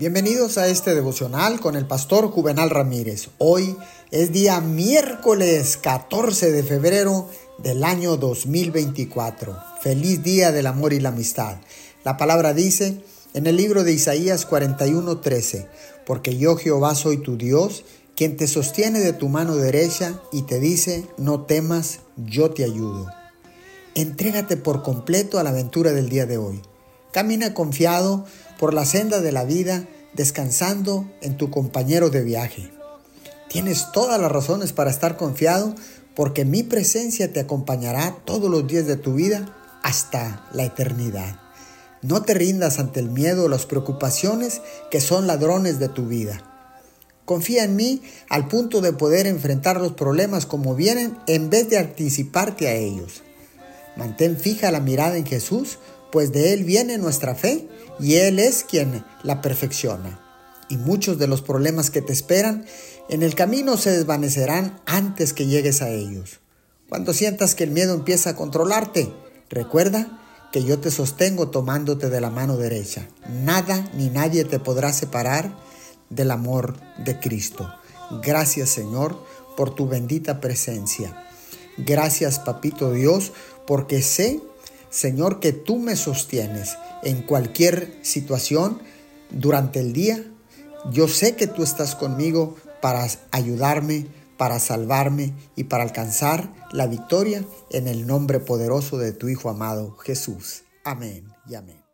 Bienvenidos a este devocional con el pastor Juvenal Ramírez. Hoy es día miércoles 14 de febrero del año 2024. Feliz día del amor y la amistad. La palabra dice en el libro de Isaías 41:13, porque yo Jehová soy tu Dios, quien te sostiene de tu mano derecha y te dice, no temas, yo te ayudo. Entrégate por completo a la aventura del día de hoy. Camina confiado por la senda de la vida, descansando en tu compañero de viaje. Tienes todas las razones para estar confiado porque mi presencia te acompañará todos los días de tu vida hasta la eternidad. No te rindas ante el miedo o las preocupaciones que son ladrones de tu vida. Confía en mí al punto de poder enfrentar los problemas como vienen en vez de anticiparte a ellos. Mantén fija la mirada en Jesús pues de Él viene nuestra fe y Él es quien la perfecciona. Y muchos de los problemas que te esperan en el camino se desvanecerán antes que llegues a ellos. Cuando sientas que el miedo empieza a controlarte, recuerda que yo te sostengo tomándote de la mano derecha. Nada ni nadie te podrá separar del amor de Cristo. Gracias Señor por tu bendita presencia. Gracias Papito Dios porque sé Señor, que tú me sostienes en cualquier situación durante el día. Yo sé que tú estás conmigo para ayudarme, para salvarme y para alcanzar la victoria en el nombre poderoso de tu Hijo amado Jesús. Amén y amén.